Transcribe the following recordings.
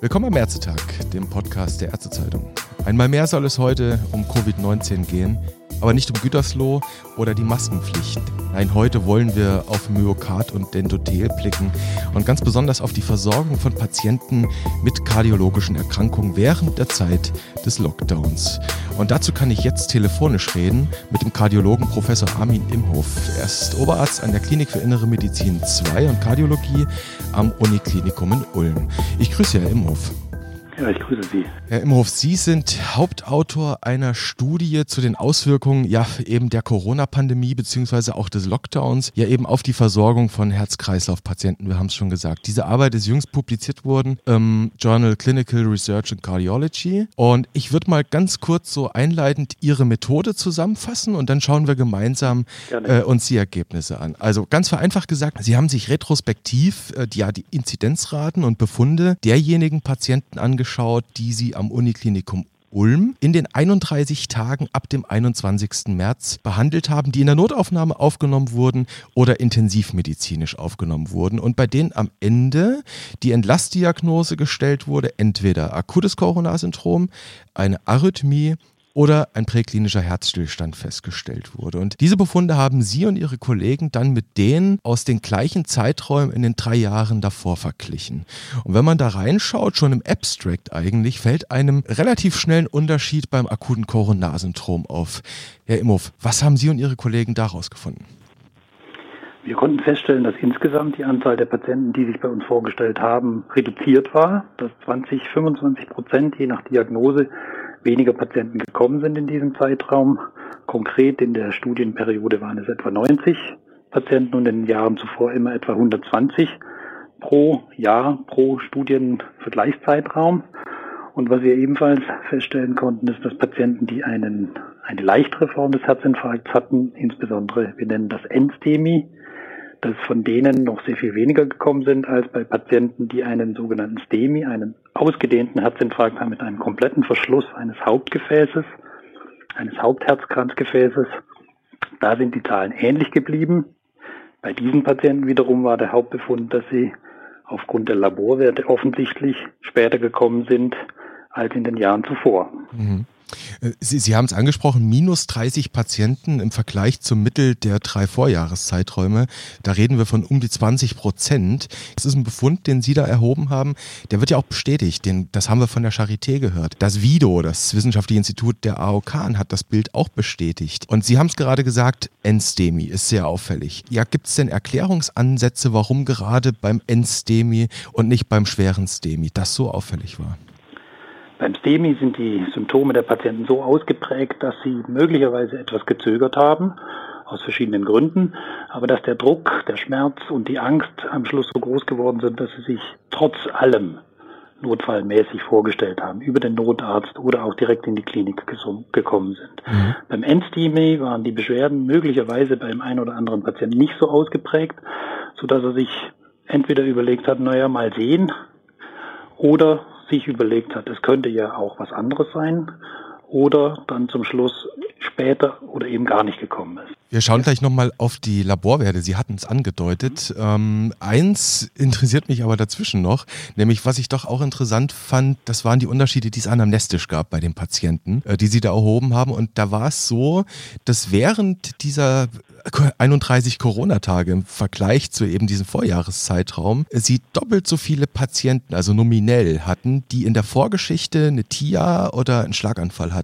Willkommen am Ärztetag, dem Podcast der Ärztezeitung. Einmal mehr soll es heute um Covid-19 gehen, aber nicht um Gütersloh oder die Maskenpflicht. Nein, heute wollen wir auf Myokard und Dentothel blicken und ganz besonders auf die Versorgung von Patienten mit kardiologischen Erkrankungen während der Zeit des Lockdowns. Und dazu kann ich jetzt telefonisch reden mit dem Kardiologen Professor Armin Imhoff. Er ist Oberarzt an der Klinik für Innere Medizin 2 und Kardiologie am Uniklinikum in Ulm. Ich grüße Herr Imhoff. Ja, ich grüße Sie. Herr Imhoff, Sie sind Hauptautor einer Studie zu den Auswirkungen ja eben der Corona-Pandemie beziehungsweise auch des Lockdowns ja eben auf die Versorgung von Herz-Kreislauf-Patienten. Wir haben es schon gesagt. Diese Arbeit ist jüngst publiziert worden im Journal Clinical Research and Cardiology. Und ich würde mal ganz kurz so einleitend Ihre Methode zusammenfassen und dann schauen wir gemeinsam äh, uns die Ergebnisse an. Also ganz vereinfacht gesagt, Sie haben sich retrospektiv äh, die, ja, die Inzidenzraten und Befunde derjenigen Patienten angeschaut, angeschaut, die sie am Uniklinikum Ulm in den 31 Tagen ab dem 21. März behandelt haben, die in der Notaufnahme aufgenommen wurden oder intensivmedizinisch aufgenommen wurden und bei denen am Ende die Entlastdiagnose gestellt wurde, entweder akutes Coronarsyndrom, eine Arrhythmie oder ein präklinischer Herzstillstand festgestellt wurde. Und diese Befunde haben Sie und Ihre Kollegen dann mit denen aus den gleichen Zeiträumen in den drei Jahren davor verglichen. Und wenn man da reinschaut, schon im Abstract eigentlich, fällt einem relativ schnellen Unterschied beim akuten Coronarsyndrom auf. Herr Imhoff, was haben Sie und Ihre Kollegen daraus gefunden? Wir konnten feststellen, dass insgesamt die Anzahl der Patienten, die sich bei uns vorgestellt haben, reduziert war, dass 20, 25 Prozent je nach Diagnose weniger Patienten gekommen sind in diesem Zeitraum. Konkret in der Studienperiode waren es etwa 90 Patienten und in den Jahren zuvor immer etwa 120 pro Jahr, pro Studienvergleichszeitraum. Und was wir ebenfalls feststellen konnten, ist, dass Patienten, die einen, eine leichtere Form des Herzinfarkts hatten, insbesondere, wir nennen das Endstemi, dass von denen noch sehr viel weniger gekommen sind als bei Patienten, die einen sogenannten STEMI, einen ausgedehnten Herzinfarkt haben mit einem kompletten Verschluss eines Hauptgefäßes, eines Hauptherzkranzgefäßes. Da sind die Zahlen ähnlich geblieben. Bei diesen Patienten wiederum war der Hauptbefund, dass sie aufgrund der Laborwerte offensichtlich später gekommen sind als in den Jahren zuvor. Mhm. Äh, Sie, Sie haben es angesprochen, minus 30 Patienten im Vergleich zum Mittel der drei Vorjahreszeiträume. Da reden wir von um die 20 Prozent. Das ist ein Befund, den Sie da erhoben haben. Der wird ja auch bestätigt. Den, das haben wir von der Charité gehört. Das VIDO, das Wissenschaftliche Institut der AOK, hat das Bild auch bestätigt. Und Sie haben es gerade gesagt, Enstemi ist sehr auffällig. Ja, gibt es denn Erklärungsansätze, warum gerade beim Enstemi und nicht beim schweren Stemi das so auffällig war? Beim STEMI sind die Symptome der Patienten so ausgeprägt, dass sie möglicherweise etwas gezögert haben, aus verschiedenen Gründen, aber dass der Druck, der Schmerz und die Angst am Schluss so groß geworden sind, dass sie sich trotz allem notfallmäßig vorgestellt haben, über den Notarzt oder auch direkt in die Klinik gekommen sind. Mhm. Beim Endstemi waren die Beschwerden möglicherweise beim einen oder anderen Patienten nicht so ausgeprägt, so dass er sich entweder überlegt hat, naja, mal sehen, oder sich überlegt hat, es könnte ja auch was anderes sein oder dann zum Schluss später oder eben gar nicht gekommen ist. Wir schauen gleich nochmal auf die Laborwerte. Sie hatten es angedeutet. Ähm, eins interessiert mich aber dazwischen noch, nämlich was ich doch auch interessant fand, das waren die Unterschiede, die es anamnestisch gab bei den Patienten, äh, die Sie da erhoben haben. Und da war es so, dass während dieser 31 Corona-Tage im Vergleich zu eben diesem Vorjahreszeitraum sie doppelt so viele Patienten, also nominell hatten, die in der Vorgeschichte eine TIA oder einen Schlaganfall hatten.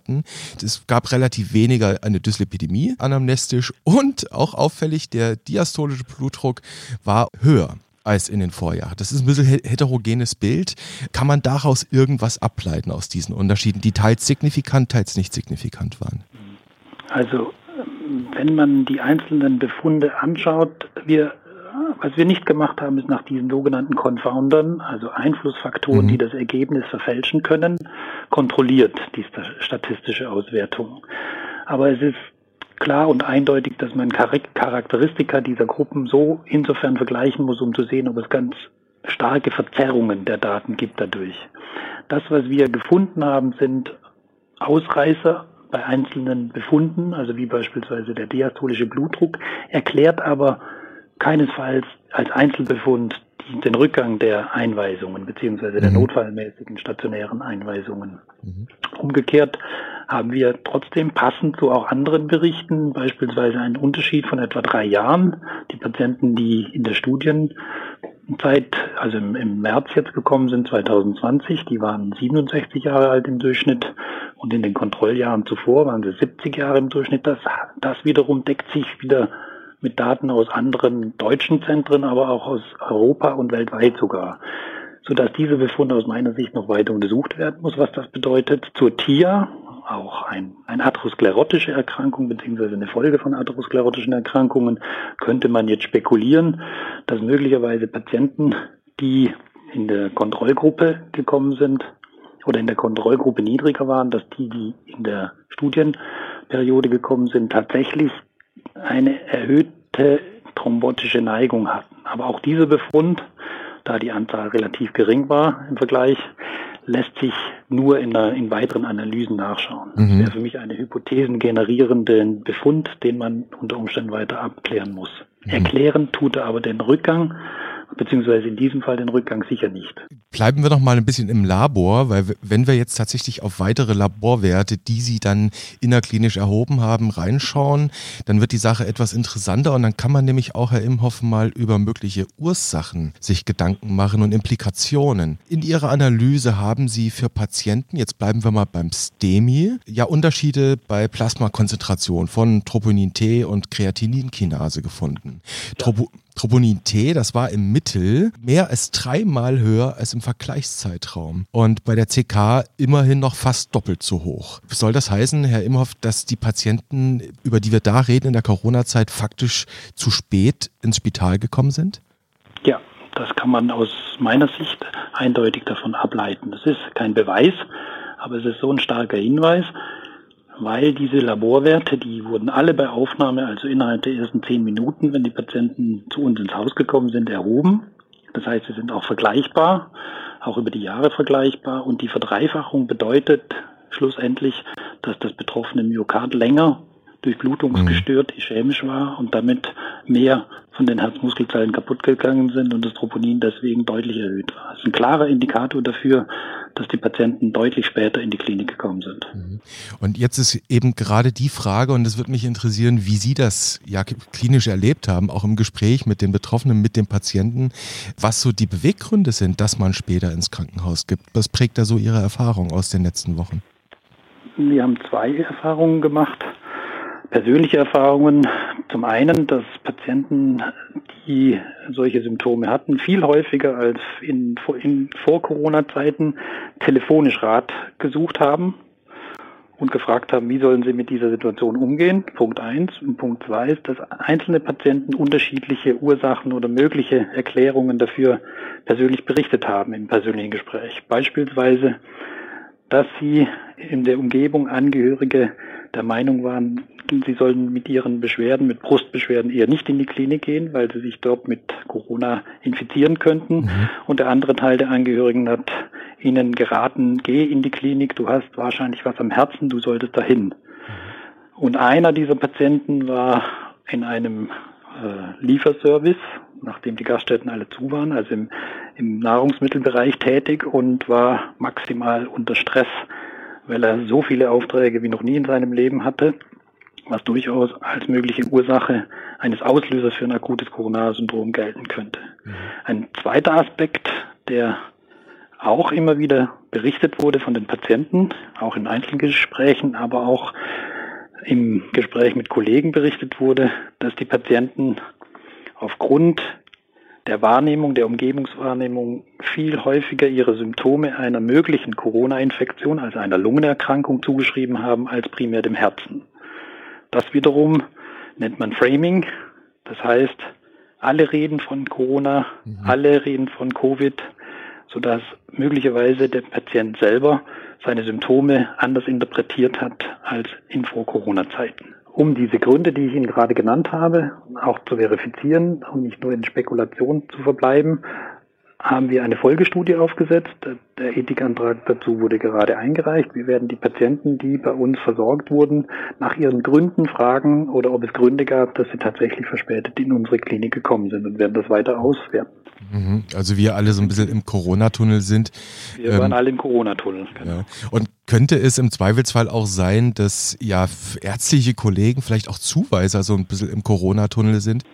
Es gab relativ weniger eine Dyslipidemie anamnestisch und auch auffällig, der diastolische Blutdruck war höher als in den Vorjahren. Das ist ein bisschen heterogenes Bild. Kann man daraus irgendwas ableiten aus diesen Unterschieden, die teils signifikant, teils nicht signifikant waren? Also wenn man die einzelnen Befunde anschaut, wir, was wir nicht gemacht haben, ist nach diesen sogenannten Confoundern, also Einflussfaktoren, mhm. die das Ergebnis verfälschen können, kontrolliert die statistische Auswertung. Aber es ist klar und eindeutig, dass man Charakteristika dieser Gruppen so insofern vergleichen muss, um zu sehen, ob es ganz starke Verzerrungen der Daten gibt dadurch. Das, was wir gefunden haben, sind Ausreißer bei einzelnen Befunden, also wie beispielsweise der diastolische Blutdruck, erklärt aber keinesfalls als Einzelbefund den Rückgang der Einweisungen beziehungsweise der mhm. notfallmäßigen stationären Einweisungen. Mhm. Umgekehrt haben wir trotzdem passend zu auch anderen Berichten beispielsweise einen Unterschied von etwa drei Jahren. Die Patienten, die in der Studienzeit, also im, im März jetzt gekommen sind, 2020, die waren 67 Jahre alt im Durchschnitt und in den Kontrolljahren zuvor waren sie 70 Jahre im Durchschnitt. Das, das wiederum deckt sich wieder mit Daten aus anderen deutschen Zentren, aber auch aus Europa und weltweit sogar, sodass diese Befunde aus meiner Sicht noch weiter untersucht werden muss, was das bedeutet. Zur TIA, auch ein, eine atherosklerotische Erkrankung beziehungsweise eine Folge von atherosklerotischen Erkrankungen, könnte man jetzt spekulieren, dass möglicherweise Patienten, die in der Kontrollgruppe gekommen sind oder in der Kontrollgruppe niedriger waren, dass die, die in der Studienperiode gekommen sind, tatsächlich eine erhöhte thrombotische Neigung hatten. Aber auch dieser Befund, da die Anzahl relativ gering war im Vergleich, lässt sich nur in, einer, in weiteren Analysen nachschauen. Mhm. Das wäre für mich eine hypothesengenerierende Befund, den man unter Umständen weiter abklären muss. Mhm. Erklären tut er aber den Rückgang beziehungsweise in diesem Fall den Rückgang sicher nicht. Bleiben wir noch mal ein bisschen im Labor, weil wenn wir jetzt tatsächlich auf weitere Laborwerte, die Sie dann innerklinisch erhoben haben, reinschauen, dann wird die Sache etwas interessanter und dann kann man nämlich auch, Herr Imhoff, mal über mögliche Ursachen sich Gedanken machen und Implikationen. In Ihrer Analyse haben Sie für Patienten, jetzt bleiben wir mal beim STEMI, ja Unterschiede bei Plasmakonzentration von Troponin T und Kreatininkinase gefunden. Ja. Troponin T, das war im Mittel mehr als dreimal höher als im Vergleichszeitraum. Und bei der CK immerhin noch fast doppelt so hoch. Soll das heißen, Herr Imhoff, dass die Patienten, über die wir da reden in der Corona-Zeit, faktisch zu spät ins Spital gekommen sind? Ja, das kann man aus meiner Sicht eindeutig davon ableiten. Das ist kein Beweis, aber es ist so ein starker Hinweis, weil diese Laborwerte, die wurden alle bei Aufnahme, also innerhalb der ersten zehn Minuten, wenn die Patienten zu uns ins Haus gekommen sind, erhoben. Das heißt, sie sind auch vergleichbar, auch über die Jahre vergleichbar. Und die Verdreifachung bedeutet schlussendlich, dass das betroffene Myokard länger durchblutungsgestört, ischämisch war und damit mehr von den Herzmuskelzellen kaputt gegangen sind und das Troponin deswegen deutlich erhöht war. Das ist ein klarer Indikator dafür, dass die Patienten deutlich später in die Klinik gekommen sind. Mhm. Und jetzt ist eben gerade die Frage, und es wird mich interessieren, wie Sie das ja klinisch erlebt haben, auch im Gespräch mit den Betroffenen, mit den Patienten, was so die Beweggründe sind, dass man später ins Krankenhaus gibt. Was prägt da so Ihre Erfahrung aus den letzten Wochen? Wir haben zwei Erfahrungen gemacht persönliche Erfahrungen. Zum einen, dass Patienten, die solche Symptome hatten, viel häufiger als in, in vor Corona-Zeiten telefonisch Rat gesucht haben und gefragt haben, wie sollen sie mit dieser Situation umgehen. Punkt eins. Und Punkt zwei ist, dass einzelne Patienten unterschiedliche Ursachen oder mögliche Erklärungen dafür persönlich berichtet haben im persönlichen Gespräch. Beispielsweise, dass sie in der Umgebung Angehörige der Meinung waren, sie sollen mit ihren Beschwerden, mit Brustbeschwerden eher nicht in die Klinik gehen, weil sie sich dort mit Corona infizieren könnten. Mhm. Und der andere Teil der Angehörigen hat ihnen geraten, geh in die Klinik, du hast wahrscheinlich was am Herzen, du solltest dahin. Mhm. Und einer dieser Patienten war in einem äh, Lieferservice, nachdem die Gaststätten alle zu waren, also im, im Nahrungsmittelbereich tätig und war maximal unter Stress weil er so viele Aufträge wie noch nie in seinem Leben hatte, was durchaus als mögliche Ursache eines Auslösers für ein akutes Coronarsyndrom gelten könnte. Mhm. Ein zweiter Aspekt, der auch immer wieder berichtet wurde von den Patienten, auch in Einzelgesprächen, aber auch im Gespräch mit Kollegen berichtet wurde, dass die Patienten aufgrund der Wahrnehmung, der Umgebungswahrnehmung viel häufiger ihre Symptome einer möglichen Corona-Infektion, also einer Lungenerkrankung, zugeschrieben haben als primär dem Herzen. Das wiederum nennt man Framing. Das heißt, alle reden von Corona, mhm. alle reden von Covid, sodass möglicherweise der Patient selber seine Symptome anders interpretiert hat als in Vor-Corona-Zeiten um diese Gründe, die ich Ihnen gerade genannt habe, auch zu verifizieren und nicht nur in Spekulation zu verbleiben, haben wir eine Folgestudie aufgesetzt. Der Ethikantrag dazu wurde gerade eingereicht. Wir werden die Patienten, die bei uns versorgt wurden, nach ihren Gründen fragen oder ob es Gründe gab, dass sie tatsächlich verspätet in unsere Klinik gekommen sind und werden das weiter auswerten. Mhm. Also wir alle so ein bisschen im Corona-Tunnel sind. Wir waren ähm, alle im Corona-Tunnel. Genau. Ja. Und könnte es im Zweifelsfall auch sein, dass ja ärztliche Kollegen vielleicht auch Zuweiser so ein bisschen im Corona-Tunnel sind?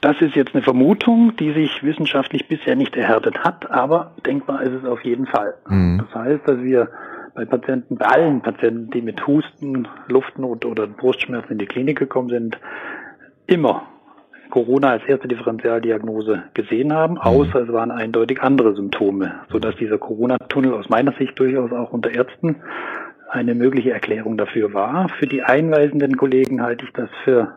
Das ist jetzt eine Vermutung, die sich wissenschaftlich bisher nicht erhärtet hat, aber denkbar ist es auf jeden Fall. Mhm. Das heißt, dass wir bei Patienten, bei allen Patienten, die mit Husten, Luftnot oder Brustschmerzen in die Klinik gekommen sind, immer Corona als erste Differentialdiagnose gesehen haben, mhm. außer es waren eindeutig andere Symptome, sodass dieser Corona-Tunnel aus meiner Sicht durchaus auch unter Ärzten eine mögliche Erklärung dafür war. Für die einweisenden Kollegen halte ich das für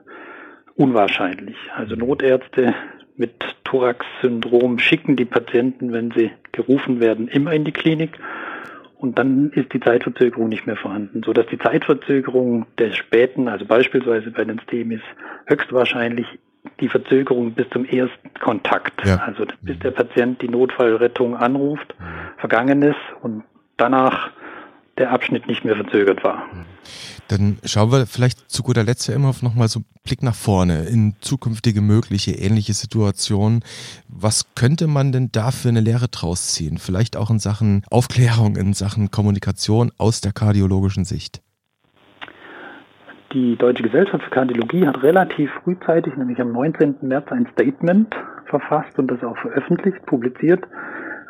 unwahrscheinlich. Also Notärzte mit Thorax-Syndrom schicken die Patienten, wenn sie gerufen werden, immer in die Klinik. Und dann ist die Zeitverzögerung nicht mehr vorhanden, so dass die Zeitverzögerung der späten, also beispielsweise bei den STEMIs, höchstwahrscheinlich die Verzögerung bis zum ersten Kontakt, ja. also bis der Patient die Notfallrettung anruft, vergangen ist und danach der Abschnitt nicht mehr verzögert war. Dann schauen wir vielleicht zu guter Letzt ja immer noch mal so einen Blick nach vorne in zukünftige mögliche ähnliche Situationen. Was könnte man denn da für eine Lehre draus ziehen? Vielleicht auch in Sachen Aufklärung, in Sachen Kommunikation aus der kardiologischen Sicht. Die Deutsche Gesellschaft für Kardiologie hat relativ frühzeitig, nämlich am 19. März, ein Statement verfasst und das auch veröffentlicht, publiziert,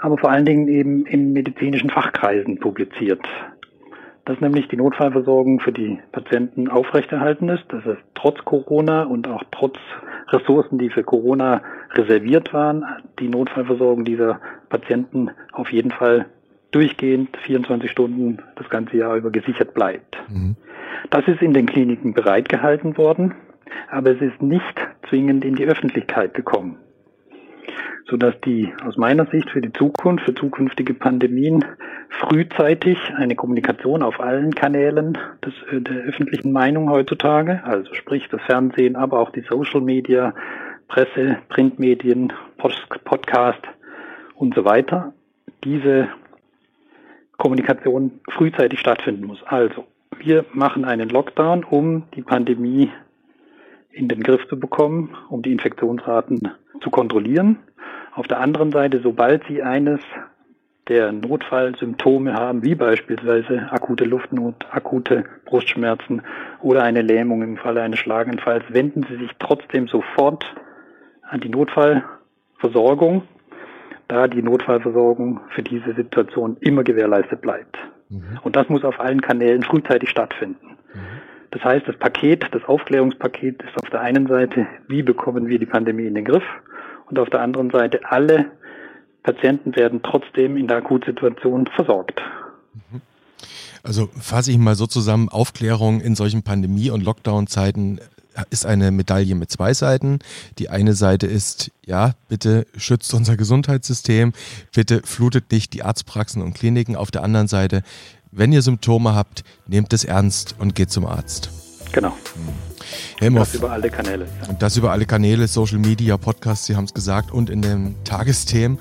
aber vor allen Dingen eben in medizinischen Fachkreisen publiziert dass nämlich die Notfallversorgung für die Patienten aufrechterhalten ist, dass es trotz Corona und auch trotz Ressourcen, die für Corona reserviert waren, die Notfallversorgung dieser Patienten auf jeden Fall durchgehend 24 Stunden das ganze Jahr über gesichert bleibt. Mhm. Das ist in den Kliniken bereitgehalten worden, aber es ist nicht zwingend in die Öffentlichkeit gekommen sodass die aus meiner Sicht für die Zukunft, für zukünftige Pandemien frühzeitig eine Kommunikation auf allen Kanälen des, äh, der öffentlichen Meinung heutzutage, also sprich das Fernsehen, aber auch die Social Media, Presse, Printmedien, Podcast und so weiter, diese Kommunikation frühzeitig stattfinden muss. Also, wir machen einen Lockdown, um die Pandemie in den Griff zu bekommen, um die Infektionsraten zu kontrollieren. Auf der anderen Seite, sobald Sie eines der Notfallsymptome haben, wie beispielsweise akute Luftnot, akute Brustschmerzen oder eine Lähmung im Falle eines Schlaganfalls, wenden Sie sich trotzdem sofort an die Notfallversorgung, da die Notfallversorgung für diese Situation immer gewährleistet bleibt. Mhm. Und das muss auf allen Kanälen frühzeitig stattfinden. Mhm. Das heißt, das Paket, das Aufklärungspaket ist auf der einen Seite, wie bekommen wir die Pandemie in den Griff? und auf der anderen Seite alle Patienten werden trotzdem in der Akutsituation versorgt. Also fasse ich mal so zusammen, Aufklärung in solchen Pandemie- und Lockdown-Zeiten ist eine Medaille mit zwei Seiten. Die eine Seite ist, ja, bitte schützt unser Gesundheitssystem, bitte flutet nicht die Arztpraxen und Kliniken. Auf der anderen Seite, wenn ihr Symptome habt, nehmt es ernst und geht zum Arzt. Genau. Helmhoff. Das über alle Kanäle. Und das über alle Kanäle, Social Media, Podcasts, Sie haben es gesagt, und in den Tagesthemen.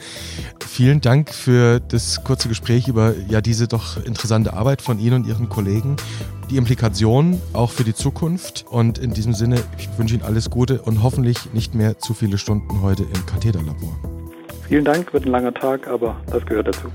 Vielen Dank für das kurze Gespräch über ja diese doch interessante Arbeit von Ihnen und Ihren Kollegen. Die Implikationen auch für die Zukunft. Und in diesem Sinne, ich wünsche Ihnen alles Gute und hoffentlich nicht mehr zu viele Stunden heute im Kathederlabor. Vielen Dank, wird ein langer Tag, aber das gehört dazu.